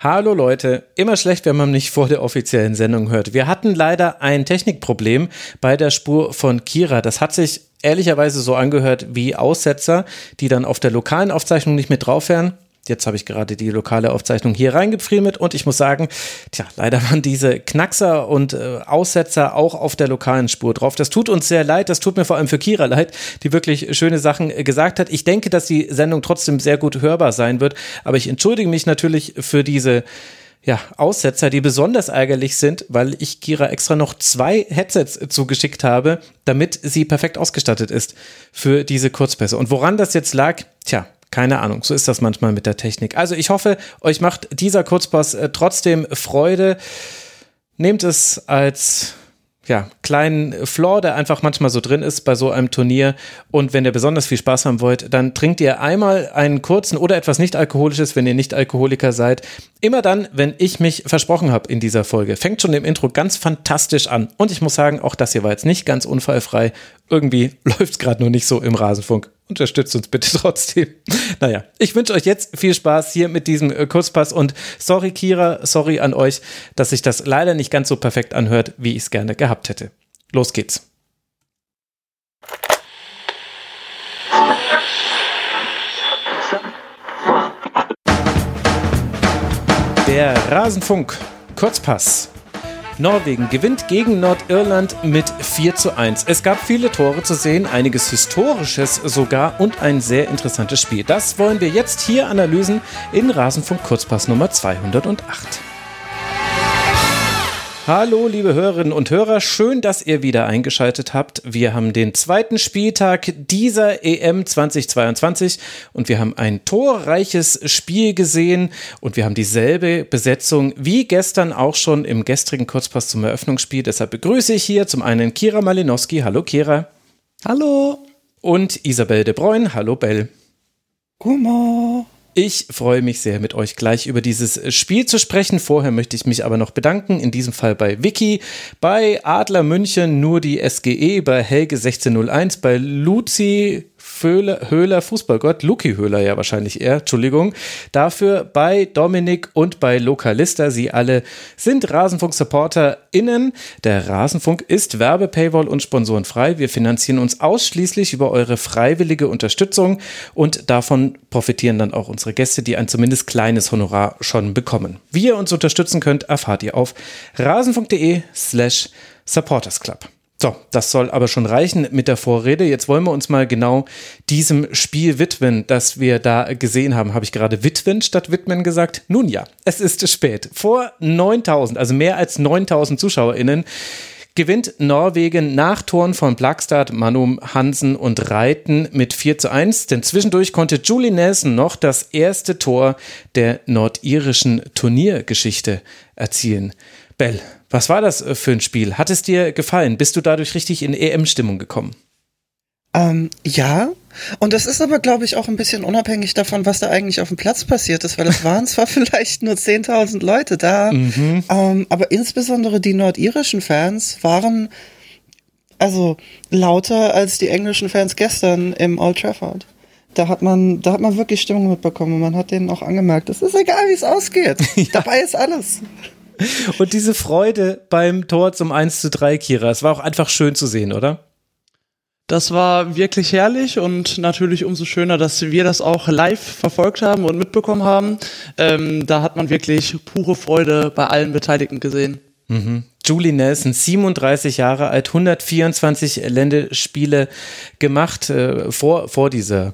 Hallo Leute, immer schlecht, wenn man nicht vor der offiziellen Sendung hört. Wir hatten leider ein Technikproblem bei der Spur von Kira. Das hat sich ehrlicherweise so angehört wie Aussetzer, die dann auf der lokalen Aufzeichnung nicht mit drauf wären. Jetzt habe ich gerade die lokale Aufzeichnung hier reingefriemelt und ich muss sagen, tja, leider waren diese Knackser und äh, Aussetzer auch auf der lokalen Spur drauf. Das tut uns sehr leid, das tut mir vor allem für Kira leid, die wirklich schöne Sachen äh, gesagt hat. Ich denke, dass die Sendung trotzdem sehr gut hörbar sein wird, aber ich entschuldige mich natürlich für diese ja, Aussetzer, die besonders ärgerlich sind, weil ich Kira extra noch zwei Headsets zugeschickt habe, damit sie perfekt ausgestattet ist für diese Kurzpässe. Und woran das jetzt lag, tja, keine Ahnung, so ist das manchmal mit der Technik. Also ich hoffe, euch macht dieser Kurzpass äh, trotzdem Freude. Nehmt es als ja, kleinen Flaw, der einfach manchmal so drin ist bei so einem Turnier. Und wenn ihr besonders viel Spaß haben wollt, dann trinkt ihr einmal einen kurzen oder etwas nicht alkoholisches, wenn ihr nicht Alkoholiker seid. Immer dann, wenn ich mich versprochen habe in dieser Folge. Fängt schon im Intro ganz fantastisch an. Und ich muss sagen, auch das hier war jetzt nicht ganz unfallfrei. Irgendwie läuft es gerade nur nicht so im Rasenfunk. Unterstützt uns bitte trotzdem. Naja, ich wünsche euch jetzt viel Spaß hier mit diesem äh, Kurzpass und sorry Kira, sorry an euch, dass sich das leider nicht ganz so perfekt anhört, wie ich es gerne gehabt hätte. Los geht's. Der Rasenfunk Kurzpass Norwegen gewinnt gegen Nordirland mit 4 zu 1. Es gab viele Tore zu sehen, einiges Historisches sogar und ein sehr interessantes Spiel. Das wollen wir jetzt hier analysen in Rasenfunk Kurzpass Nummer 208. Hallo, liebe Hörerinnen und Hörer, schön, dass ihr wieder eingeschaltet habt. Wir haben den zweiten Spieltag dieser EM 2022 und wir haben ein torreiches Spiel gesehen und wir haben dieselbe Besetzung wie gestern auch schon im gestrigen Kurzpass zum Eröffnungsspiel. Deshalb begrüße ich hier zum einen Kira Malinowski. Hallo, Kira. Hallo. Und Isabel de Bruyne. Hallo, Bell. Guten ich freue mich sehr, mit euch gleich über dieses Spiel zu sprechen. Vorher möchte ich mich aber noch bedanken, in diesem Fall bei Vicky, bei Adler München, nur die SGE, bei Helge 1601, bei Luzi Föhler, Höhler, Fußballgott, Luki Höhler ja wahrscheinlich eher, Entschuldigung, dafür bei Dominik und bei Lokalista. Sie alle sind Rasenfunk-SupporterInnen. Der Rasenfunk ist Werbe, Paywall und sponsorenfrei. Wir finanzieren uns ausschließlich über eure freiwillige Unterstützung und davon profitieren dann auch unsere Gäste, die ein zumindest kleines Honorar schon bekommen. Wie ihr uns unterstützen könnt, erfahrt ihr auf rasenfunk.de slash supportersclub. So, das soll aber schon reichen mit der Vorrede. Jetzt wollen wir uns mal genau diesem Spiel widmen, das wir da gesehen haben. Habe ich gerade widmen statt widmen gesagt? Nun ja, es ist spät. Vor 9000, also mehr als 9000 ZuschauerInnen, gewinnt Norwegen nach Toren von Blakstad, Manum, Hansen und Reiten mit 4 zu 1. Denn zwischendurch konnte Julie Nelson noch das erste Tor der nordirischen Turniergeschichte erzielen. Bell, was war das äh, für ein Spiel? Hat es dir gefallen? Bist du dadurch richtig in EM-Stimmung gekommen? Ähm, ja, und das ist aber, glaube ich, auch ein bisschen unabhängig davon, was da eigentlich auf dem Platz passiert ist, weil es waren zwar vielleicht nur 10.000 Leute da, mhm. ähm, aber insbesondere die nordirischen Fans waren also lauter als die englischen Fans gestern im Old Trafford. Da hat man, da hat man wirklich Stimmung mitbekommen und man hat denen auch angemerkt, es ist egal, wie es ausgeht. Ja. Dabei ist alles. Und diese Freude beim Tor zum 1 zu 3, Kira, es war auch einfach schön zu sehen, oder? Das war wirklich herrlich und natürlich umso schöner, dass wir das auch live verfolgt haben und mitbekommen haben. Ähm, da hat man wirklich pure Freude bei allen Beteiligten gesehen. Mhm. Julie Nelson, 37 Jahre alt, 124 Länderspiele gemacht äh, vor, vor dieser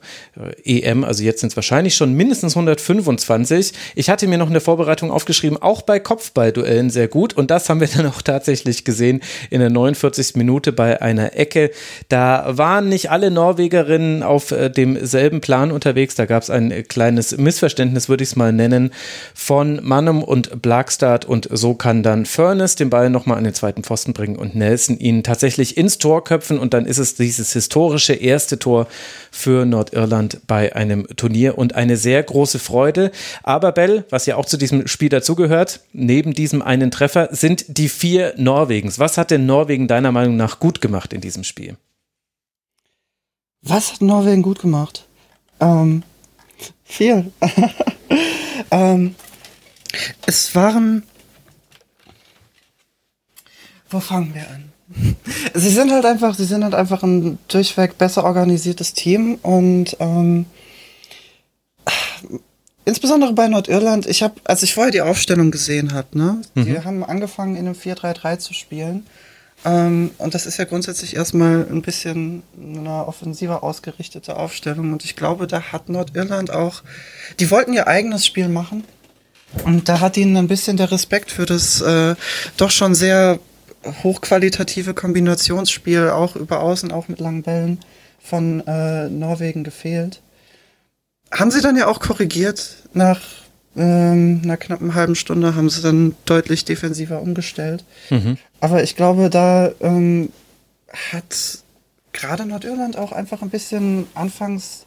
äh, EM. Also jetzt sind es wahrscheinlich schon mindestens 125. Ich hatte mir noch eine Vorbereitung aufgeschrieben, auch bei Kopfballduellen sehr gut. Und das haben wir dann auch tatsächlich gesehen in der 49. Minute bei einer Ecke. Da waren nicht alle Norwegerinnen auf äh, demselben Plan unterwegs. Da gab es ein kleines Missverständnis, würde ich es mal nennen, von Mannum und Blakstad. Und so kann dann Furness den Ball nochmal an den zweiten Pfosten bringen und Nelson ihn tatsächlich ins Tor köpfen und dann ist es dieses historische erste Tor für Nordirland bei einem Turnier und eine sehr große Freude. Aber Bell, was ja auch zu diesem Spiel dazugehört, neben diesem einen Treffer sind die vier Norwegens. Was hat denn Norwegen deiner Meinung nach gut gemacht in diesem Spiel? Was hat Norwegen gut gemacht? Ähm, viel. ähm, Es waren. Wo fangen wir an? Sie sind halt einfach, sie sind halt einfach ein durchweg besser organisiertes Team und ähm, insbesondere bei Nordirland, ich habe, als ich vorher die Aufstellung gesehen habe, ne, mhm. die haben angefangen in einem 4-3-3 zu spielen. Ähm, und das ist ja grundsätzlich erstmal ein bisschen eine offensiver ausgerichtete Aufstellung. Und ich glaube, da hat Nordirland auch, die wollten ihr eigenes Spiel machen. Und da hat ihnen ein bisschen der Respekt für das äh, doch schon sehr hochqualitative Kombinationsspiel, auch über Außen, auch mit langen Bällen von äh, Norwegen gefehlt. Haben sie dann ja auch korrigiert. Nach ähm, einer knappen halben Stunde haben sie dann deutlich defensiver umgestellt. Mhm. Aber ich glaube, da ähm, hat gerade Nordirland auch einfach ein bisschen anfangs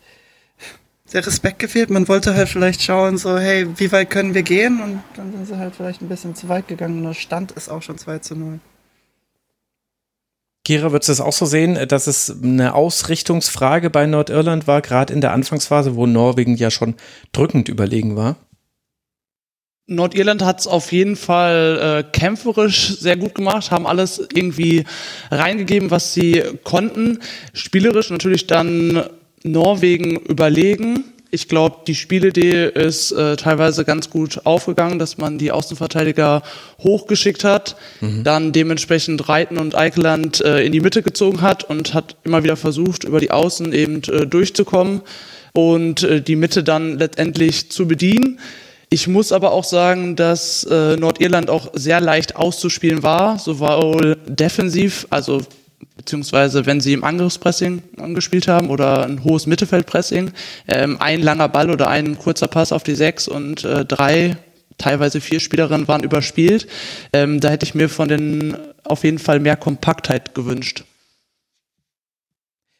der Respekt gefehlt. Man wollte halt vielleicht schauen, so, hey, wie weit können wir gehen? Und dann sind sie halt vielleicht ein bisschen zu weit gegangen. Und der Stand ist auch schon 2 zu 0. Kira, würdest du es auch so sehen, dass es eine Ausrichtungsfrage bei Nordirland war, gerade in der Anfangsphase, wo Norwegen ja schon drückend überlegen war? Nordirland hat es auf jeden Fall äh, kämpferisch sehr gut gemacht, haben alles irgendwie reingegeben, was sie konnten. Spielerisch natürlich dann Norwegen überlegen ich glaube, die Spielidee ist äh, teilweise ganz gut aufgegangen, dass man die Außenverteidiger hochgeschickt hat, mhm. dann dementsprechend Reiten und Eikeland äh, in die Mitte gezogen hat und hat immer wieder versucht, über die Außen eben äh, durchzukommen und äh, die Mitte dann letztendlich zu bedienen. Ich muss aber auch sagen, dass äh, Nordirland auch sehr leicht auszuspielen war, sowohl defensiv, also beziehungsweise wenn sie im Angriffspressing angespielt haben oder ein hohes Mittelfeldpressing, ähm, ein langer Ball oder ein kurzer Pass auf die sechs und äh, drei, teilweise vier Spielerinnen waren überspielt. Ähm, da hätte ich mir von den auf jeden Fall mehr Kompaktheit gewünscht.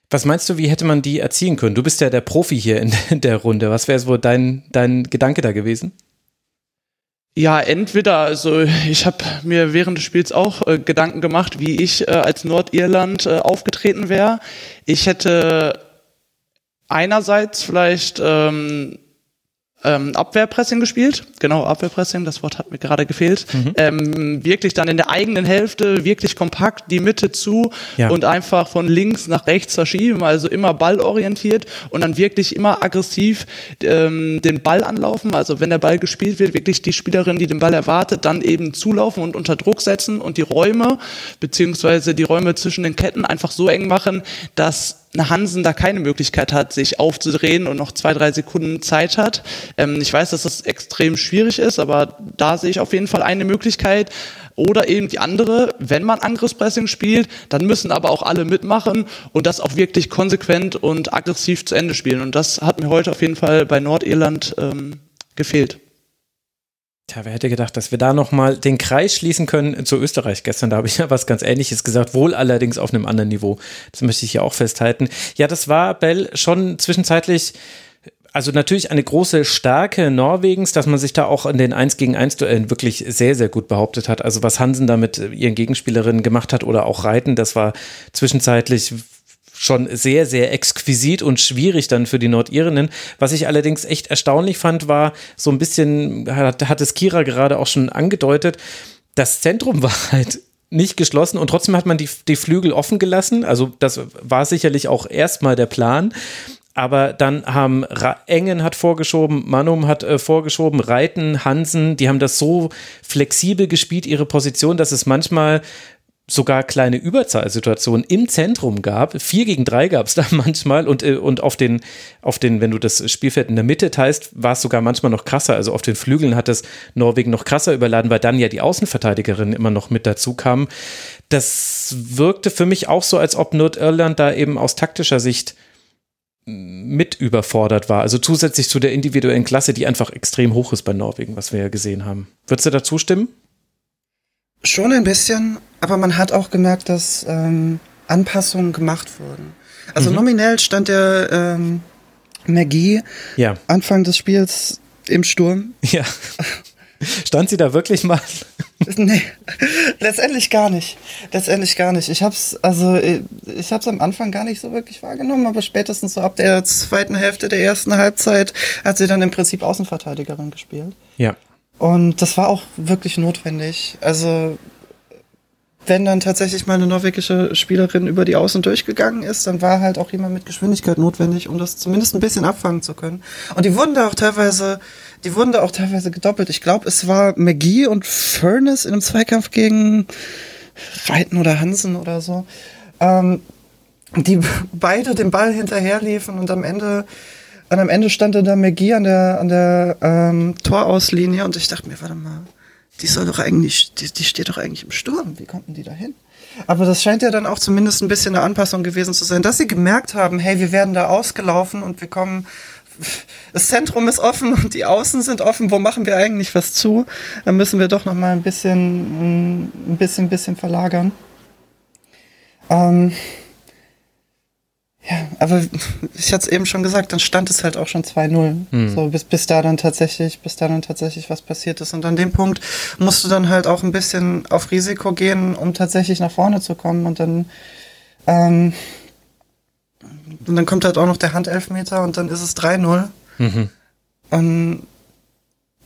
Was meinst du, wie hätte man die erzielen können? Du bist ja der Profi hier in der Runde. Was wäre wohl dein, dein Gedanke da gewesen? Ja, entweder, also ich habe mir während des Spiels auch äh, Gedanken gemacht, wie ich äh, als Nordirland äh, aufgetreten wäre. Ich hätte einerseits vielleicht ähm, ähm, Abwehrpressing gespielt. Genau, Abwehrpressing, das Wort hat mir gerade gefehlt. Mhm. Ähm, wirklich dann in der eigenen Hälfte, wirklich kompakt die Mitte zu ja. und einfach von links nach rechts verschieben, also immer ballorientiert und dann wirklich immer aggressiv ähm, den Ball anlaufen. Also wenn der Ball gespielt wird, wirklich die Spielerin, die den Ball erwartet, dann eben zulaufen und unter Druck setzen und die Räume, beziehungsweise die Räume zwischen den Ketten einfach so eng machen, dass Hansen da keine Möglichkeit hat, sich aufzudrehen und noch zwei, drei Sekunden Zeit hat. Ähm, ich weiß, dass das extrem schwierig ist, aber da sehe ich auf jeden Fall eine Möglichkeit. Oder eben die andere, wenn man Angriffspressing spielt, dann müssen aber auch alle mitmachen und das auch wirklich konsequent und aggressiv zu Ende spielen. Und das hat mir heute auf jeden Fall bei Nordirland ähm, gefehlt. Tja, wer hätte gedacht, dass wir da nochmal den Kreis schließen können zu Österreich gestern. Da habe ich ja was ganz Ähnliches gesagt, wohl allerdings auf einem anderen Niveau. Das möchte ich hier auch festhalten. Ja, das war, Bell, schon zwischenzeitlich also natürlich eine große Stärke Norwegens, dass man sich da auch in den 1 gegen 1 Duellen wirklich sehr, sehr gut behauptet hat. Also was Hansen da mit ihren Gegenspielerinnen gemacht hat oder auch Reiten, das war zwischenzeitlich schon sehr, sehr exquisit und schwierig dann für die Nordirinnen. Was ich allerdings echt erstaunlich fand, war so ein bisschen, hat, hat es Kira gerade auch schon angedeutet, das Zentrum war halt nicht geschlossen und trotzdem hat man die, die Flügel offen gelassen. Also das war sicherlich auch erstmal der Plan. Aber dann haben Ra Engen hat vorgeschoben, Manum hat äh, vorgeschoben, Reiten, Hansen, die haben das so flexibel gespielt, ihre Position, dass es manchmal sogar kleine Überzahlsituationen im Zentrum gab. Vier gegen drei gab es da manchmal und, äh, und auf den, auf den, wenn du das Spielfeld in der Mitte teilst, war es sogar manchmal noch krasser. Also auf den Flügeln hat es Norwegen noch krasser überladen, weil dann ja die Außenverteidigerinnen immer noch mit dazu kamen. Das wirkte für mich auch so, als ob Nordirland da eben aus taktischer Sicht mit überfordert war. Also zusätzlich zu der individuellen Klasse, die einfach extrem hoch ist bei Norwegen, was wir ja gesehen haben. Würdest du dazu stimmen? Schon ein bisschen, aber man hat auch gemerkt, dass ähm, Anpassungen gemacht wurden. Also mhm. nominell stand der ähm, Magie ja. Anfang des Spiels im Sturm. Ja. Stand sie da wirklich mal? nee, letztendlich gar nicht. Letztendlich gar nicht. Ich hab's, also ich hab's am Anfang gar nicht so wirklich wahrgenommen, aber spätestens so ab der zweiten Hälfte der ersten Halbzeit hat sie dann im Prinzip Außenverteidigerin gespielt. Ja. Und das war auch wirklich notwendig. Also wenn dann tatsächlich mal eine norwegische Spielerin über die Außen durchgegangen ist, dann war halt auch jemand mit Geschwindigkeit notwendig, um das zumindest ein bisschen abfangen zu können. Und die wurden da auch teilweise, die wurden da auch teilweise gedoppelt. Ich glaube, es war McGee und Furnace in einem Zweikampf gegen Reiten oder Hansen oder so, ähm, die beide den Ball hinterherliefen und am Ende und am Ende stand dann da McGee an der, an der ähm, Torauslinie und ich dachte mir, warte mal, die soll doch eigentlich, die, die steht doch eigentlich im Sturm. Wie konnten die da hin? Aber das scheint ja dann auch zumindest ein bisschen eine Anpassung gewesen zu sein, dass sie gemerkt haben, hey, wir werden da ausgelaufen und wir kommen, das Zentrum ist offen und die Außen sind offen, wo machen wir eigentlich was zu? Dann müssen wir doch noch mal ein bisschen, ein bisschen, bisschen verlagern. Ähm, ja, aber ich hatte es eben schon gesagt, dann stand es halt auch schon 2-0. Mhm. So, bis, bis da dann tatsächlich, bis da dann tatsächlich was passiert ist. Und an dem Punkt musst du dann halt auch ein bisschen auf Risiko gehen, um tatsächlich nach vorne zu kommen. Und dann, ähm, und dann kommt halt auch noch der Handelfmeter und dann ist es 3-0. Mhm. Und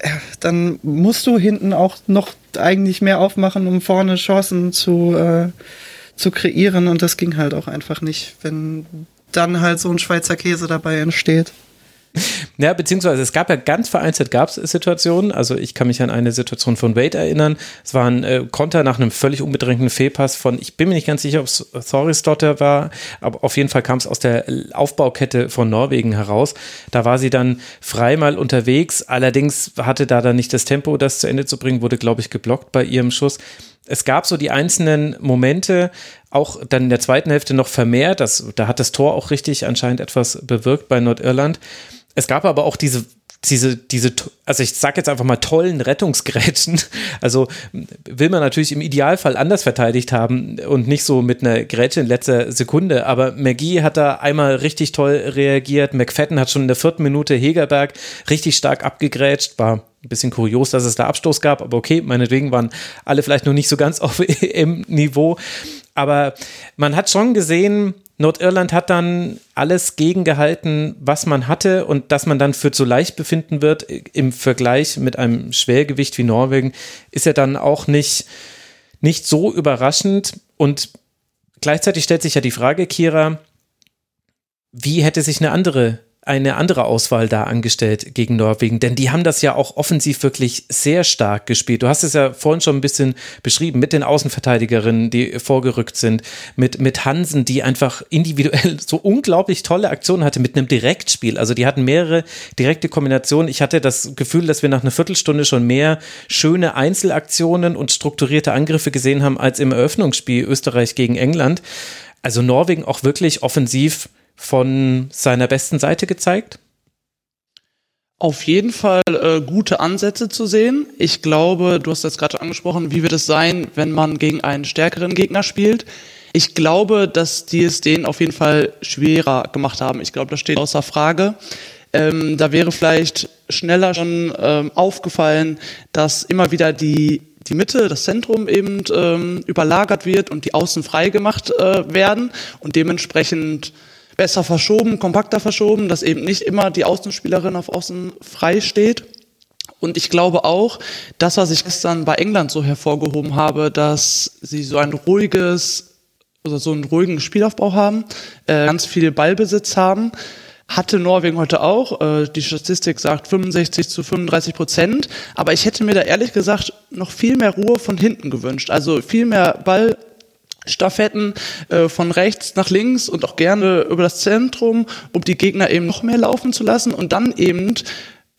ja, dann musst du hinten auch noch eigentlich mehr aufmachen, um vorne Chancen zu, äh, zu kreieren und das ging halt auch einfach nicht, wenn dann halt so ein Schweizer Käse dabei entsteht. Ja, beziehungsweise es gab ja ganz vereinzelt gab es Situationen. Also ich kann mich an eine Situation von Wade erinnern. Es war ein äh, Konter nach einem völlig unbedrängten Fehlpass von, ich bin mir nicht ganz sicher, ob es Thorisdotter war, aber auf jeden Fall kam es aus der Aufbaukette von Norwegen heraus. Da war sie dann frei mal unterwegs. Allerdings hatte da dann nicht das Tempo, das zu Ende zu bringen, wurde, glaube ich, geblockt bei ihrem Schuss es gab so die einzelnen Momente, auch dann in der zweiten Hälfte noch vermehrt. Das, da hat das Tor auch richtig anscheinend etwas bewirkt bei Nordirland. Es gab aber auch diese diese, diese, also ich sag jetzt einfach mal tollen Rettungsgrätschen. Also will man natürlich im Idealfall anders verteidigt haben und nicht so mit einer Grätsche in letzter Sekunde. Aber McGee hat da einmal richtig toll reagiert. McFadden hat schon in der vierten Minute Hegerberg richtig stark abgegrätscht. War ein bisschen kurios, dass es da Abstoß gab, aber okay, meinetwegen waren alle vielleicht noch nicht so ganz auf im Niveau. Aber man hat schon gesehen, Nordirland hat dann alles gegengehalten, was man hatte und dass man dann für zu leicht befinden wird im Vergleich mit einem Schwergewicht wie Norwegen, ist ja dann auch nicht, nicht so überraschend. Und gleichzeitig stellt sich ja die Frage, Kira, wie hätte sich eine andere eine andere Auswahl da angestellt gegen Norwegen, denn die haben das ja auch offensiv wirklich sehr stark gespielt. Du hast es ja vorhin schon ein bisschen beschrieben mit den Außenverteidigerinnen, die vorgerückt sind, mit, mit Hansen, die einfach individuell so unglaublich tolle Aktionen hatte mit einem Direktspiel. Also die hatten mehrere direkte Kombinationen. Ich hatte das Gefühl, dass wir nach einer Viertelstunde schon mehr schöne Einzelaktionen und strukturierte Angriffe gesehen haben als im Eröffnungsspiel Österreich gegen England. Also Norwegen auch wirklich offensiv von seiner besten Seite gezeigt? Auf jeden Fall äh, gute Ansätze zu sehen. Ich glaube, du hast das gerade angesprochen, wie wird es sein, wenn man gegen einen stärkeren Gegner spielt. Ich glaube, dass die es denen auf jeden Fall schwerer gemacht haben. Ich glaube, das steht außer Frage. Ähm, da wäre vielleicht schneller schon ähm, aufgefallen, dass immer wieder die die Mitte, das Zentrum eben ähm, überlagert wird und die Außen frei gemacht äh, werden und dementsprechend besser verschoben, kompakter verschoben, dass eben nicht immer die Außenspielerin auf Außen frei steht. Und ich glaube auch, das, was ich gestern bei England so hervorgehoben habe, dass sie so ein ruhiges, oder so einen ruhigen Spielaufbau haben, äh, ganz viel Ballbesitz haben, hatte Norwegen heute auch. Äh, die Statistik sagt 65 zu 35 Prozent. Aber ich hätte mir da ehrlich gesagt noch viel mehr Ruhe von hinten gewünscht. Also viel mehr Ball Staffetten äh, von rechts nach links und auch gerne über das Zentrum, um die Gegner eben noch mehr laufen zu lassen und dann eben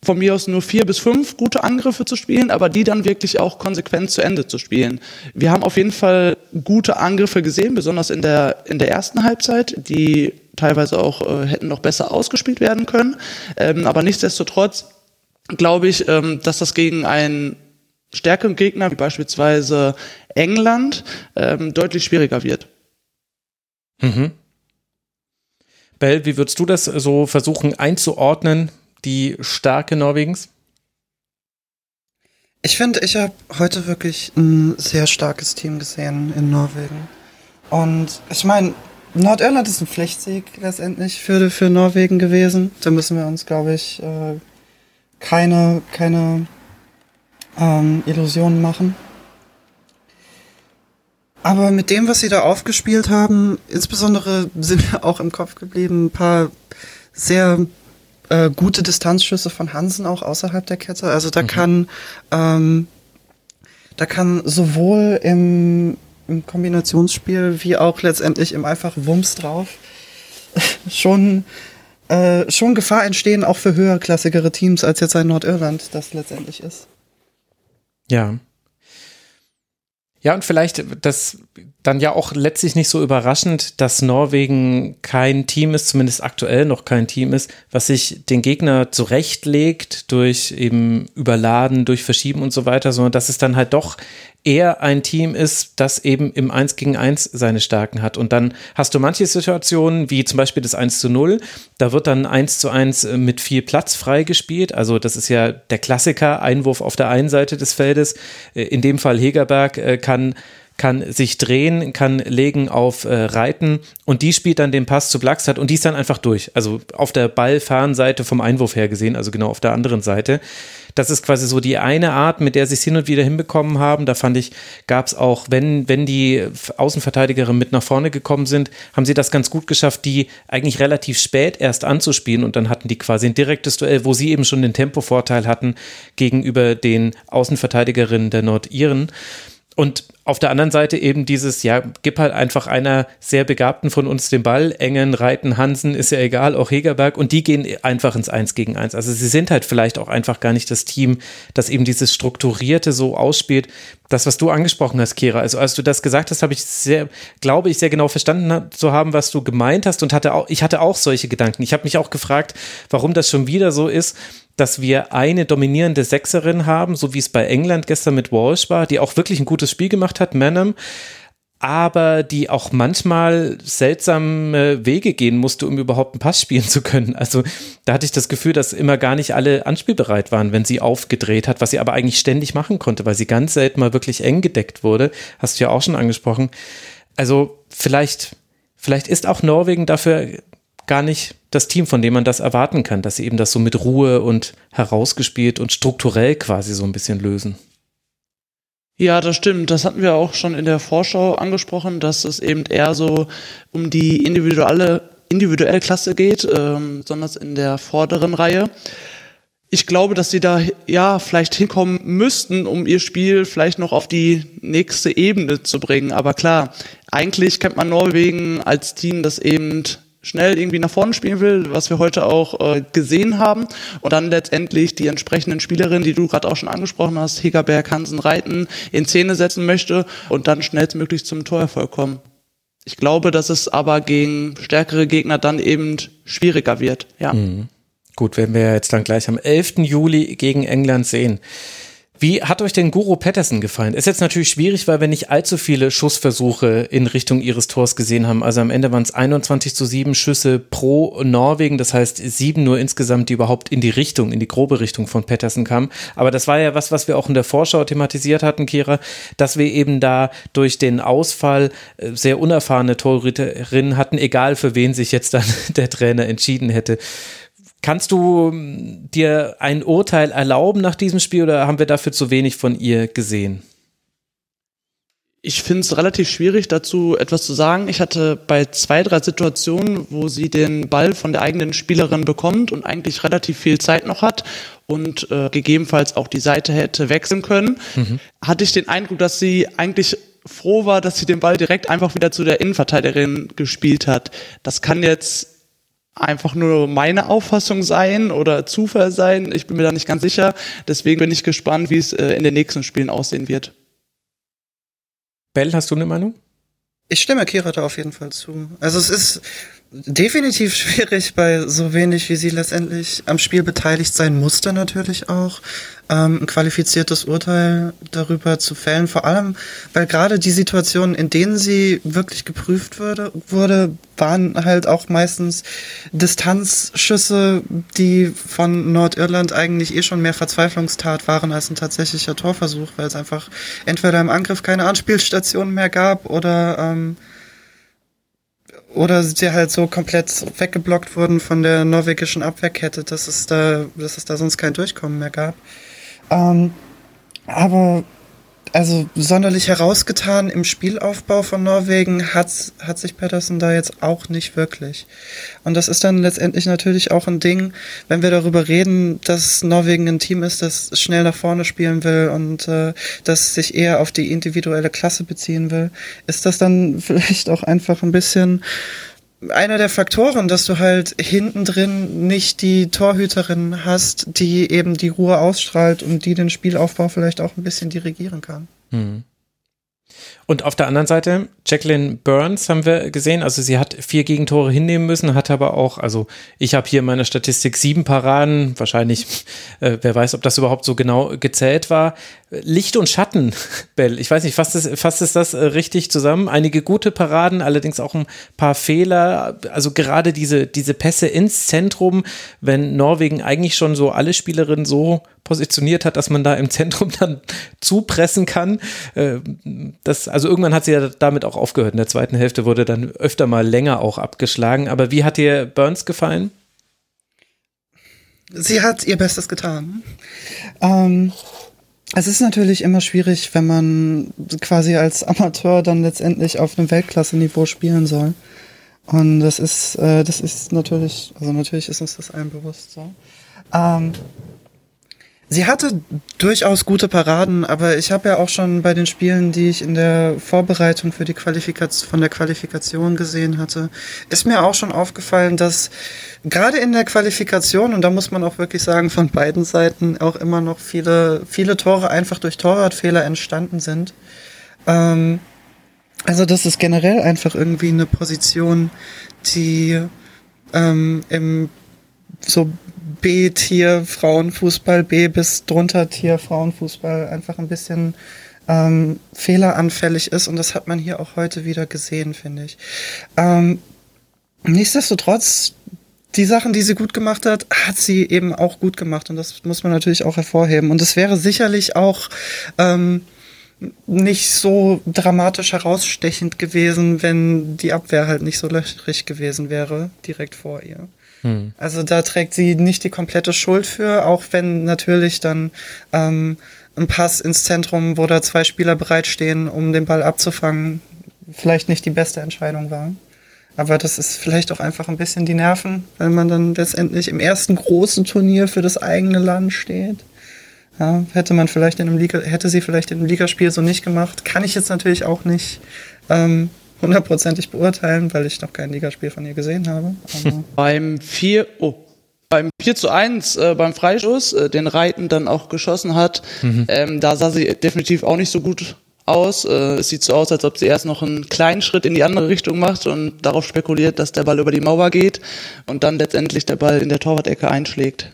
von mir aus nur vier bis fünf gute Angriffe zu spielen, aber die dann wirklich auch konsequent zu Ende zu spielen. Wir haben auf jeden Fall gute Angriffe gesehen, besonders in der, in der ersten Halbzeit, die teilweise auch äh, hätten noch besser ausgespielt werden können. Ähm, aber nichtsdestotrotz glaube ich, ähm, dass das gegen einen stärkeren Gegner, wie beispielsweise England, ähm, deutlich schwieriger wird. Mhm. Bell, wie würdest du das so versuchen einzuordnen, die Stärke Norwegens? Ich finde, ich habe heute wirklich ein sehr starkes Team gesehen in Norwegen. Und ich meine, Nordirland ist ein Pflichtsieg letztendlich für, für Norwegen gewesen. Da müssen wir uns, glaube ich, äh, keine, keine ähm, Illusionen machen. Aber mit dem, was sie da aufgespielt haben, insbesondere sind mir auch im Kopf geblieben ein paar sehr äh, gute Distanzschüsse von Hansen auch außerhalb der Kette. Also da mhm. kann ähm, da kann sowohl im, im Kombinationsspiel wie auch letztendlich im einfach Wumms drauf schon äh, schon Gefahr entstehen, auch für höherklassigere Teams, als jetzt ein Nordirland das letztendlich ist. Ja. Ja, und vielleicht das dann ja auch letztlich nicht so überraschend, dass Norwegen kein Team ist, zumindest aktuell noch kein Team ist, was sich den Gegner zurechtlegt durch eben Überladen, durch Verschieben und so weiter, sondern dass es dann halt doch eher ein Team ist, das eben im 1 gegen 1 seine Stärken hat. Und dann hast du manche Situationen, wie zum Beispiel das 1 zu 0, da wird dann 1 zu 1 mit viel Platz freigespielt. Also das ist ja der Klassiker, Einwurf auf der einen Seite des Feldes. Äh, in dem Fall Hegerberg äh, kann kann sich drehen, kann legen auf äh, Reiten und die spielt dann den Pass zu Blackstad und die ist dann einfach durch. Also auf der Ballfernseite vom Einwurf her gesehen, also genau auf der anderen Seite. Das ist quasi so die eine Art, mit der sie es hin und wieder hinbekommen haben. Da fand ich, gab es auch, wenn, wenn die Außenverteidigerinnen mit nach vorne gekommen sind, haben sie das ganz gut geschafft, die eigentlich relativ spät erst anzuspielen und dann hatten die quasi ein direktes Duell, wo sie eben schon den Tempovorteil hatten gegenüber den Außenverteidigerinnen der Nordiren. Und auf der anderen Seite eben dieses, ja, gib halt einfach einer sehr Begabten von uns den Ball, Engen, Reiten, Hansen, ist ja egal, auch Hegerberg, und die gehen einfach ins Eins gegen Eins. Also sie sind halt vielleicht auch einfach gar nicht das Team, das eben dieses Strukturierte so ausspielt. Das, was du angesprochen hast, Kira, also als du das gesagt hast, habe ich sehr, glaube ich, sehr genau verstanden zu haben, was du gemeint hast und hatte auch, ich hatte auch solche Gedanken. Ich habe mich auch gefragt, warum das schon wieder so ist, dass wir eine dominierende Sechserin haben, so wie es bei England gestern mit Walsh war, die auch wirklich ein gutes Spiel gemacht hat, Manham, aber die auch manchmal seltsame Wege gehen musste, um überhaupt einen Pass spielen zu können. Also da hatte ich das Gefühl, dass immer gar nicht alle anspielbereit waren, wenn sie aufgedreht hat, was sie aber eigentlich ständig machen konnte, weil sie ganz selten mal wirklich eng gedeckt wurde. Hast du ja auch schon angesprochen. Also vielleicht, vielleicht ist auch Norwegen dafür gar nicht das Team, von dem man das erwarten kann, dass sie eben das so mit Ruhe und herausgespielt und strukturell quasi so ein bisschen lösen. Ja, das stimmt. Das hatten wir auch schon in der Vorschau angesprochen, dass es eben eher so um die individuelle, individuelle Klasse geht, ähm, besonders in der vorderen Reihe. Ich glaube, dass sie da ja vielleicht hinkommen müssten, um ihr Spiel vielleicht noch auf die nächste Ebene zu bringen. Aber klar, eigentlich kennt man Norwegen als Team, das eben schnell irgendwie nach vorne spielen will, was wir heute auch äh, gesehen haben. Und dann letztendlich die entsprechenden Spielerinnen, die du gerade auch schon angesprochen hast, Hegerberg, Hansen, Reiten, in Szene setzen möchte und dann schnellstmöglich zum Torerfolg kommen. Ich glaube, dass es aber gegen stärkere Gegner dann eben schwieriger wird. Ja. Mhm. Gut, werden wir jetzt dann gleich am 11. Juli gegen England sehen. Wie hat euch denn Guru Patterson gefallen? Ist jetzt natürlich schwierig, weil wir nicht allzu viele Schussversuche in Richtung ihres Tors gesehen haben. Also am Ende waren es 21 zu 7 Schüsse pro Norwegen. Das heißt sieben nur insgesamt, die überhaupt in die Richtung, in die grobe Richtung von Patterson kamen. Aber das war ja was, was wir auch in der Vorschau thematisiert hatten, Kira, dass wir eben da durch den Ausfall äh, sehr unerfahrene Torhüterinnen hatten, egal für wen sich jetzt dann der Trainer entschieden hätte. Kannst du ähm, dir ein Urteil erlauben nach diesem Spiel oder haben wir dafür zu wenig von ihr gesehen? Ich finde es relativ schwierig, dazu etwas zu sagen. Ich hatte bei zwei, drei Situationen, wo sie den Ball von der eigenen Spielerin bekommt und eigentlich relativ viel Zeit noch hat und äh, gegebenenfalls auch die Seite hätte wechseln können, mhm. hatte ich den Eindruck, dass sie eigentlich froh war, dass sie den Ball direkt einfach wieder zu der Innenverteidigerin gespielt hat. Das kann jetzt einfach nur meine Auffassung sein oder Zufall sein. Ich bin mir da nicht ganz sicher. Deswegen bin ich gespannt, wie es äh, in den nächsten Spielen aussehen wird. Bell, hast du eine Meinung? Ich stimme Kira da auf jeden Fall zu. Also es ist definitiv schwierig bei so wenig, wie sie letztendlich am Spiel beteiligt sein musste natürlich auch ähm, ein qualifiziertes Urteil darüber zu fällen. Vor allem, weil gerade die Situationen, in denen sie wirklich geprüft wurde, wurde, waren halt auch meistens Distanzschüsse, die von Nordirland eigentlich eh schon mehr Verzweiflungstat waren als ein tatsächlicher Torversuch, weil es einfach entweder im Angriff keine Anspielstation mehr gab oder ähm, oder sie halt so komplett weggeblockt wurden von der norwegischen Abwehrkette, dass es da, dass es da sonst kein Durchkommen mehr gab. Ähm, aber also sonderlich herausgetan im Spielaufbau von Norwegen hat, hat sich Pedersen da jetzt auch nicht wirklich. Und das ist dann letztendlich natürlich auch ein Ding, wenn wir darüber reden, dass Norwegen ein Team ist, das schnell nach vorne spielen will und äh, das sich eher auf die individuelle Klasse beziehen will, ist das dann vielleicht auch einfach ein bisschen einer der Faktoren, dass du halt hinten drin nicht die Torhüterin hast, die eben die Ruhe ausstrahlt und die den Spielaufbau vielleicht auch ein bisschen dirigieren kann. Mhm. Und auf der anderen Seite, Jacqueline Burns haben wir gesehen, also sie hat vier Gegentore hinnehmen müssen, hat aber auch, also ich habe hier in meiner Statistik sieben Paraden, wahrscheinlich, äh, wer weiß, ob das überhaupt so genau gezählt war. Licht und Schatten, Bell, ich weiß nicht, fasst es, fasst es das äh, richtig zusammen? Einige gute Paraden, allerdings auch ein paar Fehler, also gerade diese, diese Pässe ins Zentrum, wenn Norwegen eigentlich schon so alle Spielerinnen so positioniert hat, dass man da im Zentrum dann zupressen kann. Äh, das, also irgendwann hat sie ja damit auch aufgehört. In der zweiten Hälfte wurde dann öfter mal länger auch abgeschlagen. Aber wie hat dir Burns gefallen? Sie hat ihr Bestes getan. Ähm, es ist natürlich immer schwierig, wenn man quasi als Amateur dann letztendlich auf einem Weltklasse-Niveau spielen soll. Und das ist, äh, das ist natürlich, also natürlich ist uns das allen bewusst so. Ähm, Sie hatte durchaus gute Paraden, aber ich habe ja auch schon bei den Spielen, die ich in der Vorbereitung für die Qualifikation von der Qualifikation gesehen hatte, ist mir auch schon aufgefallen, dass gerade in der Qualifikation und da muss man auch wirklich sagen von beiden Seiten auch immer noch viele viele Tore einfach durch Torwartfehler entstanden sind. Ähm, also das ist generell einfach irgendwie eine Position, die ähm, im so B-Tier Frauenfußball, B bis drunter Tier Frauenfußball einfach ein bisschen ähm, fehleranfällig ist und das hat man hier auch heute wieder gesehen, finde ich. Ähm, nichtsdestotrotz, die Sachen, die sie gut gemacht hat, hat sie eben auch gut gemacht und das muss man natürlich auch hervorheben. Und es wäre sicherlich auch ähm, nicht so dramatisch herausstechend gewesen, wenn die Abwehr halt nicht so löchrig gewesen wäre, direkt vor ihr. Hm. Also da trägt sie nicht die komplette Schuld für, auch wenn natürlich dann ähm, ein Pass ins Zentrum, wo da zwei Spieler bereitstehen, um den Ball abzufangen, vielleicht nicht die beste Entscheidung war. Aber das ist vielleicht auch einfach ein bisschen die Nerven, wenn man dann letztendlich im ersten großen Turnier für das eigene Land steht. Ja, hätte man vielleicht in einem Liga, hätte sie vielleicht in einem Ligaspiel so nicht gemacht. Kann ich jetzt natürlich auch nicht ähm, hundertprozentig beurteilen, weil ich noch kein Ligaspiel von ihr gesehen habe. beim 4, oh, beim 4 zu 1, äh, beim Freistoß, äh, den Reiten dann auch geschossen hat, mhm. ähm, da sah sie definitiv auch nicht so gut aus. Äh, es sieht so aus, als ob sie erst noch einen kleinen Schritt in die andere Richtung macht und darauf spekuliert, dass der Ball über die Mauer geht und dann letztendlich der Ball in der Torwart-Ecke einschlägt.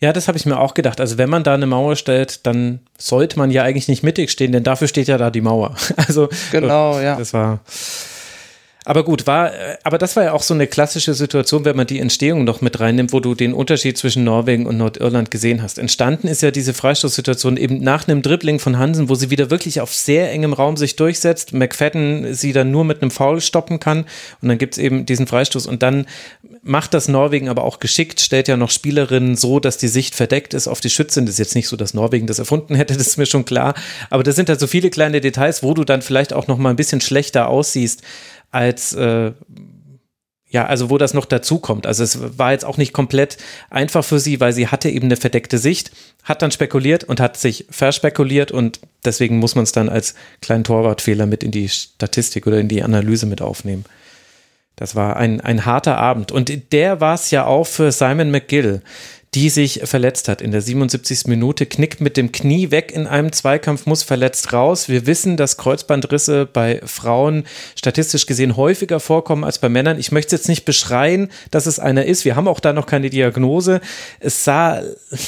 Ja, das habe ich mir auch gedacht. Also wenn man da eine Mauer stellt, dann sollte man ja eigentlich nicht mittig stehen, denn dafür steht ja da die Mauer. Also genau, ja. Das war aber gut, war, äh, aber das war ja auch so eine klassische Situation, wenn man die Entstehung noch mit reinnimmt, wo du den Unterschied zwischen Norwegen und Nordirland gesehen hast. Entstanden ist ja diese Freistoßsituation eben nach einem Dribbling von Hansen, wo sie wieder wirklich auf sehr engem Raum sich durchsetzt, McFadden sie dann nur mit einem Foul stoppen kann und dann gibt es eben diesen Freistoß und dann macht das Norwegen aber auch geschickt, stellt ja noch Spielerinnen so, dass die Sicht verdeckt ist auf die Schützin. Das ist jetzt nicht so, dass Norwegen das erfunden hätte, das ist mir schon klar, aber das sind halt so viele kleine Details, wo du dann vielleicht auch noch mal ein bisschen schlechter aussiehst als äh, ja, also wo das noch dazu kommt. Also es war jetzt auch nicht komplett einfach für sie, weil sie hatte eben eine verdeckte Sicht, hat dann spekuliert und hat sich verspekuliert und deswegen muss man es dann als kleinen Torwartfehler mit in die Statistik oder in die Analyse mit aufnehmen. Das war ein, ein harter Abend und der war es ja auch für Simon McGill die sich verletzt hat in der 77. Minute, knickt mit dem Knie weg in einem Zweikampf, muss verletzt raus. Wir wissen, dass Kreuzbandrisse bei Frauen statistisch gesehen häufiger vorkommen als bei Männern. Ich möchte jetzt nicht beschreien, dass es einer ist. Wir haben auch da noch keine Diagnose. Es sah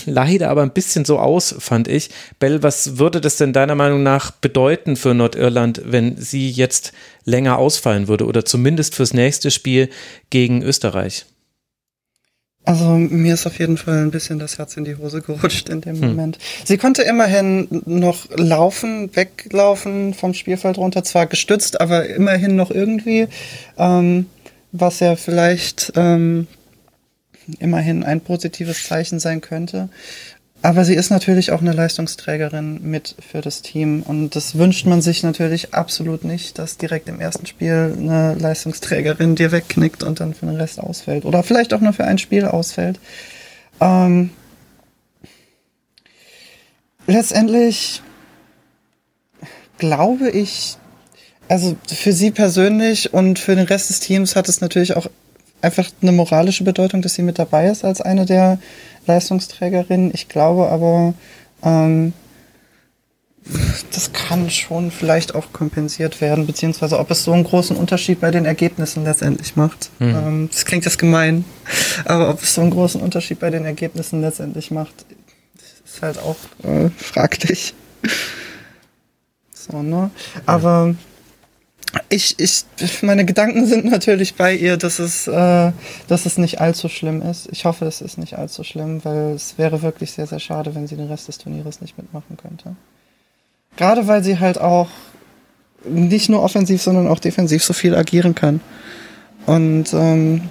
leider aber ein bisschen so aus, fand ich. Bell, was würde das denn deiner Meinung nach bedeuten für Nordirland, wenn sie jetzt länger ausfallen würde oder zumindest fürs nächste Spiel gegen Österreich? Also mir ist auf jeden Fall ein bisschen das Herz in die Hose gerutscht in dem hm. Moment. Sie konnte immerhin noch laufen, weglaufen vom Spielfeld runter, zwar gestützt, aber immerhin noch irgendwie, ähm, was ja vielleicht ähm, immerhin ein positives Zeichen sein könnte. Aber sie ist natürlich auch eine Leistungsträgerin mit für das Team. Und das wünscht man sich natürlich absolut nicht, dass direkt im ersten Spiel eine Leistungsträgerin dir wegknickt und dann für den Rest ausfällt. Oder vielleicht auch nur für ein Spiel ausfällt. Ähm, letztendlich glaube ich, also für sie persönlich und für den Rest des Teams hat es natürlich auch einfach eine moralische Bedeutung, dass sie mit dabei ist als eine der Leistungsträgerinnen. Ich glaube aber, ähm, das kann schon vielleicht auch kompensiert werden, beziehungsweise ob es so einen großen Unterschied bei den Ergebnissen letztendlich macht. Mhm. Ähm, das klingt jetzt gemein, aber ob es so einen großen Unterschied bei den Ergebnissen letztendlich macht, ist halt auch äh, fraglich. So, ne? Aber ich, ich, meine Gedanken sind natürlich bei ihr, dass es, äh, dass es nicht allzu schlimm ist. Ich hoffe, es ist nicht allzu schlimm, weil es wäre wirklich sehr, sehr schade, wenn sie den Rest des Turnieres nicht mitmachen könnte. Gerade weil sie halt auch nicht nur offensiv, sondern auch defensiv so viel agieren kann. Und ähm,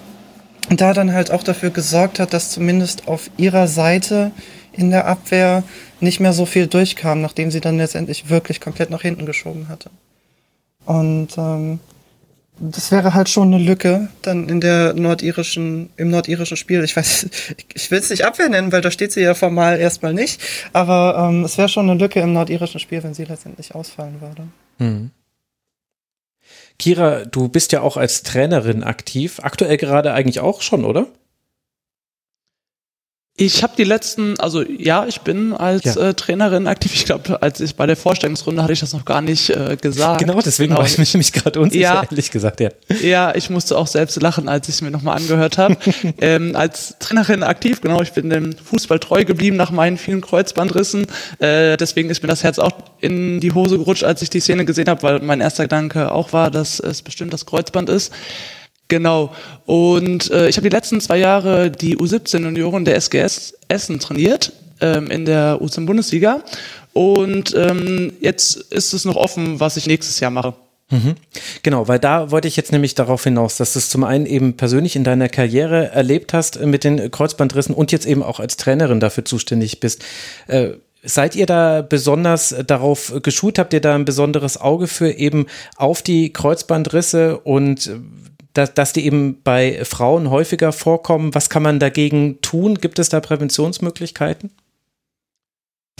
da dann halt auch dafür gesorgt hat, dass zumindest auf ihrer Seite in der Abwehr nicht mehr so viel durchkam, nachdem sie dann letztendlich wirklich komplett nach hinten geschoben hatte. Und ähm, das wäre halt schon eine Lücke dann in der nordirischen, im nordirischen Spiel. Ich weiß, ich will es nicht Abwehr nennen, weil da steht sie ja formal erstmal nicht. Aber ähm, es wäre schon eine Lücke im nordirischen Spiel, wenn sie letztendlich ausfallen würde. Hm. Kira, du bist ja auch als Trainerin aktiv. Aktuell gerade eigentlich auch schon, oder? Ich habe die letzten, also ja, ich bin als ja. äh, Trainerin aktiv. Ich glaube, als ich bei der Vorstellungsrunde hatte ich das noch gar nicht äh, gesagt. Genau, deswegen genau. war ich mich nämlich gerade unsicher, ja, ehrlich gesagt, ja. Ja, ich musste auch selbst lachen, als ich es mir nochmal angehört habe. ähm, als Trainerin aktiv, genau, ich bin dem Fußball treu geblieben nach meinen vielen Kreuzbandrissen. Äh, deswegen ist mir das Herz auch in die Hose gerutscht, als ich die Szene gesehen habe, weil mein erster Gedanke auch war, dass es bestimmt das Kreuzband ist. Genau. Und äh, ich habe die letzten zwei Jahre die U17-Junioren der SGS Essen trainiert ähm, in der U17-Bundesliga. Und ähm, jetzt ist es noch offen, was ich nächstes Jahr mache. Mhm. Genau, weil da wollte ich jetzt nämlich darauf hinaus, dass du es zum einen eben persönlich in deiner Karriere erlebt hast mit den Kreuzbandrissen und jetzt eben auch als Trainerin dafür zuständig bist. Äh, Seid ihr da besonders darauf geschult? Habt ihr da ein besonderes Auge für eben auf die Kreuzbandrisse und dass, dass die eben bei Frauen häufiger vorkommen. Was kann man dagegen tun? Gibt es da Präventionsmöglichkeiten?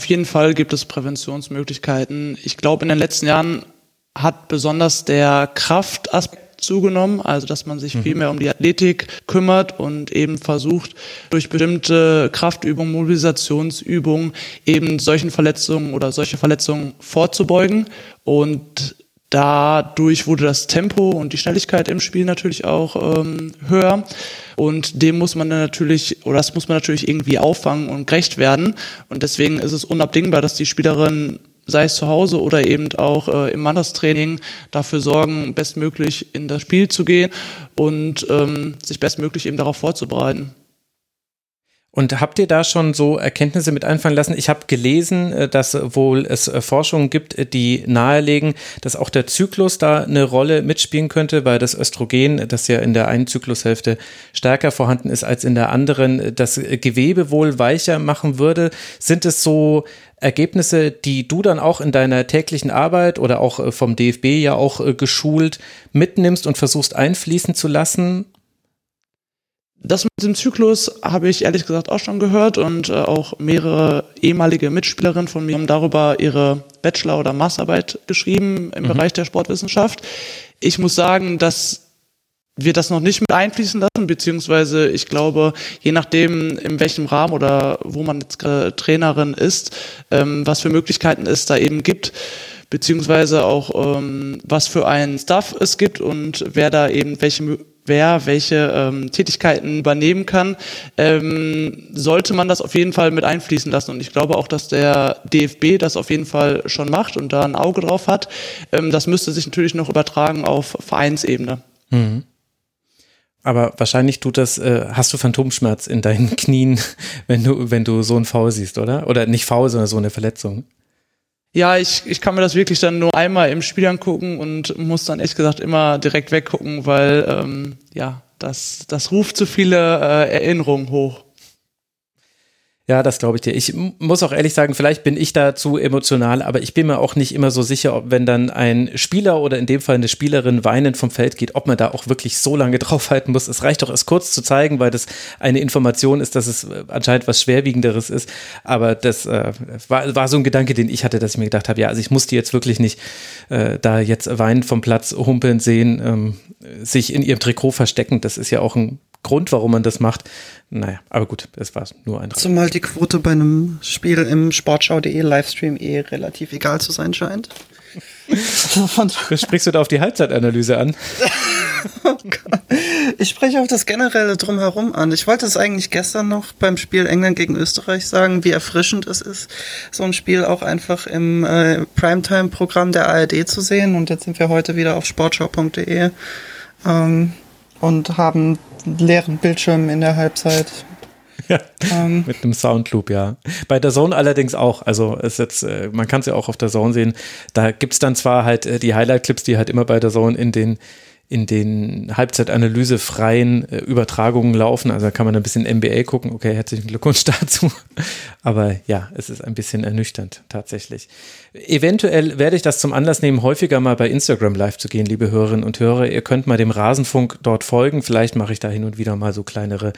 Auf jeden Fall gibt es Präventionsmöglichkeiten. Ich glaube, in den letzten Jahren hat besonders der Kraftaspekt zugenommen, also dass man sich mhm. viel mehr um die Athletik kümmert und eben versucht, durch bestimmte Kraftübungen, Mobilisationsübungen eben solchen Verletzungen oder solche Verletzungen vorzubeugen. Und Dadurch wurde das Tempo und die Schnelligkeit im Spiel natürlich auch ähm, höher. Und dem muss man dann natürlich, oder das muss man natürlich irgendwie auffangen und gerecht werden. Und deswegen ist es unabdingbar, dass die Spielerinnen, sei es zu Hause oder eben auch äh, im Mannschaftstraining, dafür sorgen, bestmöglich in das Spiel zu gehen und ähm, sich bestmöglich eben darauf vorzubereiten. Und habt ihr da schon so Erkenntnisse mit einfallen lassen? Ich habe gelesen, äh, dass wohl es äh, Forschungen gibt, äh, die nahelegen, dass auch der Zyklus da eine Rolle mitspielen könnte, weil das Östrogen, das ja in der einen Zyklushälfte stärker vorhanden ist als in der anderen, das Gewebe wohl weicher machen würde. Sind es so Ergebnisse, die du dann auch in deiner täglichen Arbeit oder auch vom DFB ja auch geschult mitnimmst und versuchst einfließen zu lassen? Das mit dem Zyklus habe ich ehrlich gesagt auch schon gehört und äh, auch mehrere ehemalige Mitspielerinnen von mir haben darüber ihre Bachelor- oder Masterarbeit geschrieben im mhm. Bereich der Sportwissenschaft. Ich muss sagen, dass wir das noch nicht mit einfließen lassen, beziehungsweise ich glaube, je nachdem, in welchem Rahmen oder wo man jetzt Trainerin ist, ähm, was für Möglichkeiten es da eben gibt, beziehungsweise auch ähm, was für einen Staff es gibt und wer da eben welche wer welche ähm, Tätigkeiten übernehmen kann, ähm, sollte man das auf jeden Fall mit einfließen lassen. Und ich glaube auch, dass der DFB das auf jeden Fall schon macht und da ein Auge drauf hat. Ähm, das müsste sich natürlich noch übertragen auf Vereinsebene. Mhm. Aber wahrscheinlich tut das, äh, hast du Phantomschmerz in deinen Knien, wenn du, wenn du so einen Foul siehst, oder? Oder nicht Foul, sondern so eine Verletzung. Ja, ich, ich kann mir das wirklich dann nur einmal im Spiel angucken und muss dann ehrlich gesagt immer direkt weggucken, weil ähm, ja, das, das ruft zu viele äh, Erinnerungen hoch. Ja, das glaube ich dir. Ich muss auch ehrlich sagen, vielleicht bin ich da zu emotional, aber ich bin mir auch nicht immer so sicher, ob wenn dann ein Spieler oder in dem Fall eine Spielerin weinend vom Feld geht, ob man da auch wirklich so lange draufhalten muss. Es reicht doch es kurz zu zeigen, weil das eine Information ist, dass es äh, anscheinend was Schwerwiegenderes ist. Aber das äh, war, war so ein Gedanke, den ich hatte, dass ich mir gedacht habe, ja, also ich muss die jetzt wirklich nicht äh, da jetzt weinend vom Platz humpeln sehen, ähm, sich in ihrem Trikot verstecken. Das ist ja auch ein Grund, warum man das macht. Naja, aber gut, es war nur ein Zumal die Quote bei einem Spiel im Sportschau.de Livestream eh relativ egal zu sein scheint. Sprichst du da auf die Halbzeitanalyse an? oh ich spreche auf das generelle drumherum an. Ich wollte es eigentlich gestern noch beim Spiel England gegen Österreich sagen, wie erfrischend es ist, so ein Spiel auch einfach im äh, Primetime-Programm der ARD zu sehen. Und jetzt sind wir heute wieder auf sportschau.de ähm, und haben leeren Bildschirm in der Halbzeit. Ja, ähm, mit einem Soundloop, ja. Bei der Zone allerdings auch. Also ist jetzt, äh, man kann es ja auch auf der Zone sehen. Da gibt es dann zwar halt äh, die Highlight-Clips, die halt immer bei der Zone in den in den halbzeitanalysefreien äh, Übertragungen laufen. Also da kann man ein bisschen NBA gucken. Okay, herzlichen Glückwunsch dazu. Aber ja, es ist ein bisschen ernüchternd tatsächlich. Eventuell werde ich das zum Anlass nehmen, häufiger mal bei Instagram live zu gehen, liebe Hörerinnen und Hörer. Ihr könnt mal dem Rasenfunk dort folgen. Vielleicht mache ich da hin und wieder mal so kleinere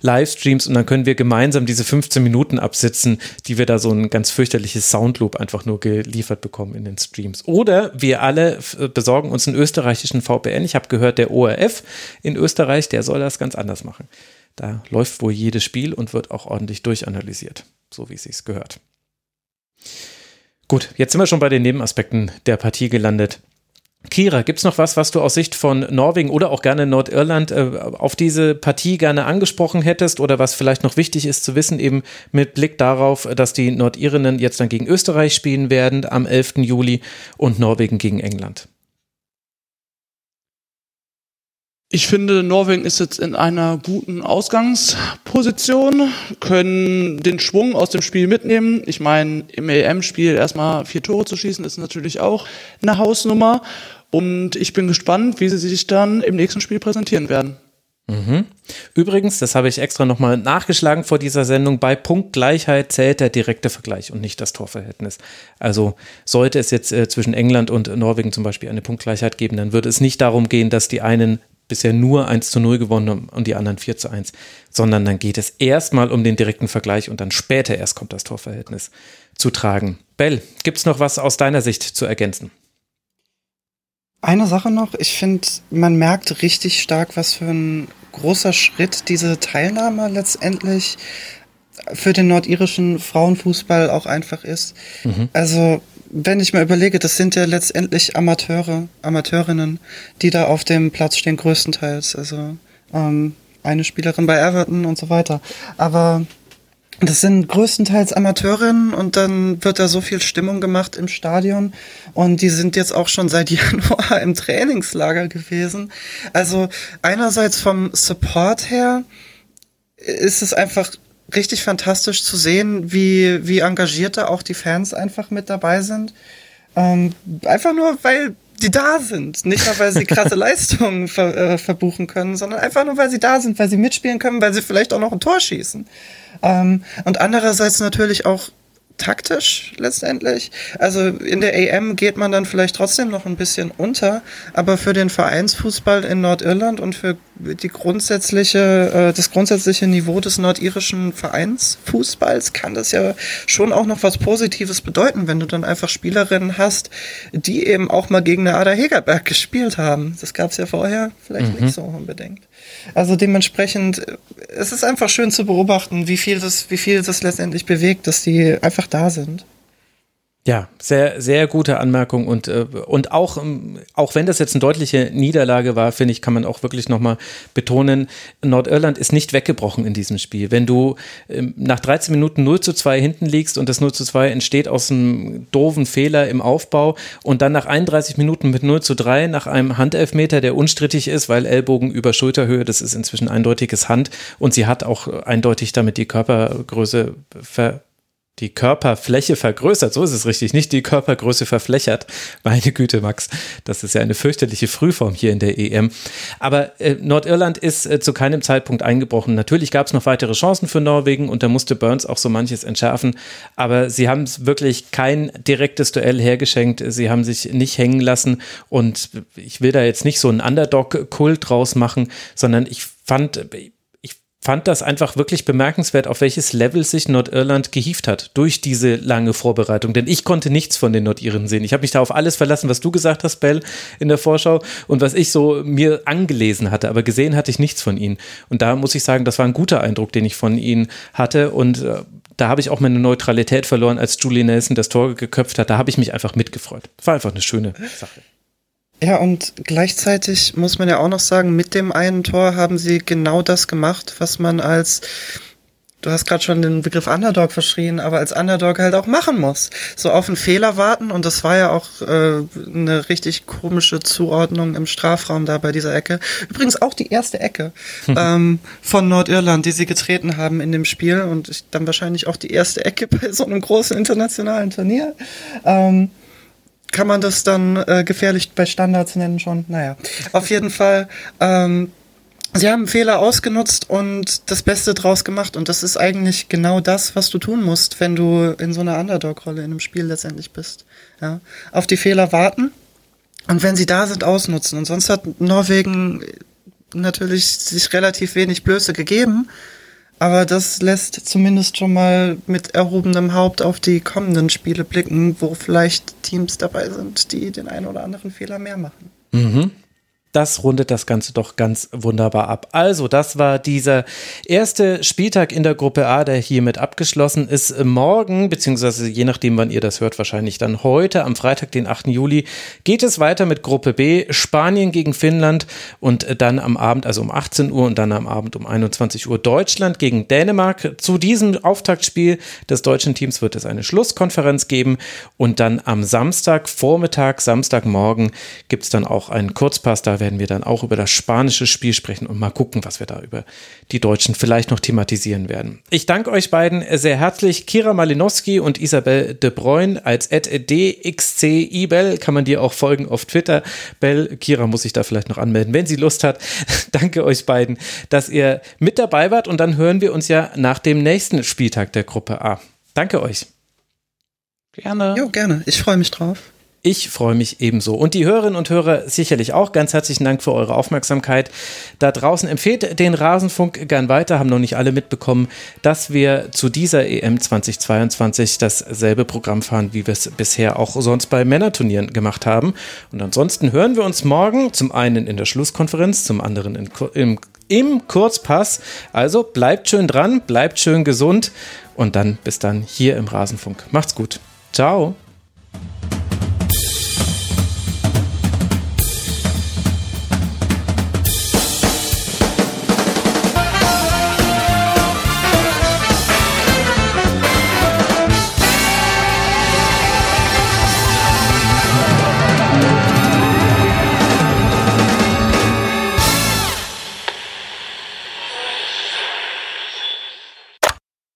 Livestreams und dann können wir gemeinsam diese 15 Minuten absitzen, die wir da so ein ganz fürchterliches Soundloop einfach nur geliefert bekommen in den Streams. Oder wir alle besorgen uns einen österreichischen VPN. Ich habe gehört, der ORF in Österreich, der soll das ganz anders machen. Da läuft wohl jedes Spiel und wird auch ordentlich durchanalysiert, so wie es sich gehört. Gut, jetzt sind wir schon bei den Nebenaspekten der Partie gelandet. Kira, gibt es noch was, was du aus Sicht von Norwegen oder auch gerne Nordirland äh, auf diese Partie gerne angesprochen hättest oder was vielleicht noch wichtig ist zu wissen, eben mit Blick darauf, dass die Nordirinnen jetzt dann gegen Österreich spielen werden am 11. Juli und Norwegen gegen England? Ich finde, Norwegen ist jetzt in einer guten Ausgangsposition, können den Schwung aus dem Spiel mitnehmen. Ich meine, im EM-Spiel erstmal vier Tore zu schießen, ist natürlich auch eine Hausnummer. Und ich bin gespannt, wie sie sich dann im nächsten Spiel präsentieren werden. Mhm. Übrigens, das habe ich extra nochmal nachgeschlagen vor dieser Sendung, bei Punktgleichheit zählt der direkte Vergleich und nicht das Torverhältnis. Also sollte es jetzt äh, zwischen England und Norwegen zum Beispiel eine Punktgleichheit geben, dann würde es nicht darum gehen, dass die einen bisher nur 1 zu 0 gewonnen und die anderen 4 zu 1, sondern dann geht es erstmal um den direkten Vergleich und dann später erst kommt das Torverhältnis zu tragen. Bell, gibt es noch was aus deiner Sicht zu ergänzen? Eine Sache noch, ich finde, man merkt richtig stark, was für ein großer Schritt diese Teilnahme letztendlich für den nordirischen Frauenfußball auch einfach ist. Mhm. Also wenn ich mir überlege, das sind ja letztendlich Amateure, Amateurinnen, die da auf dem Platz stehen, größtenteils. Also ähm, eine Spielerin bei Everton und so weiter. Aber das sind größtenteils Amateurinnen und dann wird da so viel Stimmung gemacht im Stadion und die sind jetzt auch schon seit Januar im Trainingslager gewesen. Also einerseits vom Support her ist es einfach richtig fantastisch zu sehen, wie, wie engagiert da auch die Fans einfach mit dabei sind. Ähm, einfach nur, weil die da sind. Nicht nur, weil sie krasse Leistungen ver, äh, verbuchen können, sondern einfach nur, weil sie da sind, weil sie mitspielen können, weil sie vielleicht auch noch ein Tor schießen. Ähm, und andererseits natürlich auch taktisch letztendlich. Also in der AM geht man dann vielleicht trotzdem noch ein bisschen unter, aber für den Vereinsfußball in Nordirland und für die grundsätzliche, äh, das grundsätzliche Niveau des nordirischen Vereinsfußballs kann das ja schon auch noch was Positives bedeuten, wenn du dann einfach Spielerinnen hast, die eben auch mal gegen eine Ada Hegerberg gespielt haben. Das gab es ja vorher vielleicht mhm. nicht so unbedingt. Also dementsprechend, es ist einfach schön zu beobachten, wie viel das, wie viel das letztendlich bewegt, dass die einfach da sind. Ja, sehr, sehr gute Anmerkung und, äh, und auch, ähm, auch wenn das jetzt eine deutliche Niederlage war, finde ich, kann man auch wirklich nochmal betonen, Nordirland ist nicht weggebrochen in diesem Spiel. Wenn du ähm, nach 13 Minuten 0 zu 2 hinten liegst und das 0 zu 2 entsteht aus einem doofen Fehler im Aufbau und dann nach 31 Minuten mit 0 zu 3 nach einem Handelfmeter, der unstrittig ist, weil Ellbogen über Schulterhöhe, das ist inzwischen eindeutiges Hand und sie hat auch eindeutig damit die Körpergröße ver die Körperfläche vergrößert. So ist es richtig, nicht die Körpergröße verflächert. Meine Güte, Max, das ist ja eine fürchterliche Frühform hier in der EM. Aber äh, Nordirland ist äh, zu keinem Zeitpunkt eingebrochen. Natürlich gab es noch weitere Chancen für Norwegen und da musste Burns auch so manches entschärfen. Aber sie haben wirklich kein direktes Duell hergeschenkt. Sie haben sich nicht hängen lassen und ich will da jetzt nicht so einen Underdog-Kult draus machen, sondern ich fand, fand das einfach wirklich bemerkenswert, auf welches Level sich Nordirland gehieft hat durch diese lange Vorbereitung. Denn ich konnte nichts von den Nordiren sehen. Ich habe mich da auf alles verlassen, was du gesagt hast, Bell, in der Vorschau und was ich so mir angelesen hatte. Aber gesehen hatte ich nichts von ihnen. Und da muss ich sagen, das war ein guter Eindruck, den ich von ihnen hatte. Und äh, da habe ich auch meine Neutralität verloren, als Julie Nelson das Tor geköpft hat. Da habe ich mich einfach mitgefreut. War einfach eine schöne Sache. Ja, und gleichzeitig muss man ja auch noch sagen, mit dem einen Tor haben sie genau das gemacht, was man als, du hast gerade schon den Begriff Underdog verschrien, aber als Underdog halt auch machen muss. So auf einen Fehler warten und das war ja auch äh, eine richtig komische Zuordnung im Strafraum da bei dieser Ecke. Übrigens auch die erste Ecke ähm, von Nordirland, die sie getreten haben in dem Spiel und ich, dann wahrscheinlich auch die erste Ecke bei so einem großen internationalen Turnier. Ähm, kann man das dann äh, gefährlich bei Standards nennen schon? Naja, auf jeden Fall. Ähm, sie haben Fehler ausgenutzt und das Beste draus gemacht. Und das ist eigentlich genau das, was du tun musst, wenn du in so einer Underdog-Rolle in einem Spiel letztendlich bist. Ja? Auf die Fehler warten und wenn sie da sind, ausnutzen. Und sonst hat Norwegen natürlich sich relativ wenig Blöße gegeben. Aber das lässt zumindest schon mal mit erhobenem Haupt auf die kommenden Spiele blicken, wo vielleicht Teams dabei sind, die den einen oder anderen Fehler mehr machen. Mhm das rundet das Ganze doch ganz wunderbar ab. Also, das war dieser erste Spieltag in der Gruppe A, der hiermit abgeschlossen ist. Morgen, beziehungsweise je nachdem, wann ihr das hört, wahrscheinlich dann heute, am Freitag, den 8. Juli, geht es weiter mit Gruppe B, Spanien gegen Finnland und dann am Abend, also um 18 Uhr und dann am Abend um 21 Uhr Deutschland gegen Dänemark. Zu diesem Auftaktspiel des deutschen Teams wird es eine Schlusskonferenz geben und dann am Samstag, Vormittag, Samstagmorgen gibt es dann auch einen Kurzpass. Da werden wir dann auch über das spanische Spiel sprechen und mal gucken, was wir da über die Deutschen vielleicht noch thematisieren werden. Ich danke euch beiden sehr herzlich. Kira Malinowski und Isabel de Bruyne als dxcibel kann man dir auch folgen auf Twitter. Bell, Kira muss sich da vielleicht noch anmelden, wenn sie Lust hat. danke euch beiden, dass ihr mit dabei wart und dann hören wir uns ja nach dem nächsten Spieltag der Gruppe A. Danke euch. Gerne. Jo, gerne. Ich freue mich drauf. Ich freue mich ebenso. Und die Hörerinnen und Hörer sicherlich auch. Ganz herzlichen Dank für eure Aufmerksamkeit. Da draußen empfehlt den Rasenfunk gern weiter. Haben noch nicht alle mitbekommen, dass wir zu dieser EM 2022 dasselbe Programm fahren, wie wir es bisher auch sonst bei Männerturnieren gemacht haben. Und ansonsten hören wir uns morgen zum einen in der Schlusskonferenz, zum anderen in, im, im Kurzpass. Also bleibt schön dran, bleibt schön gesund und dann bis dann hier im Rasenfunk. Macht's gut. Ciao.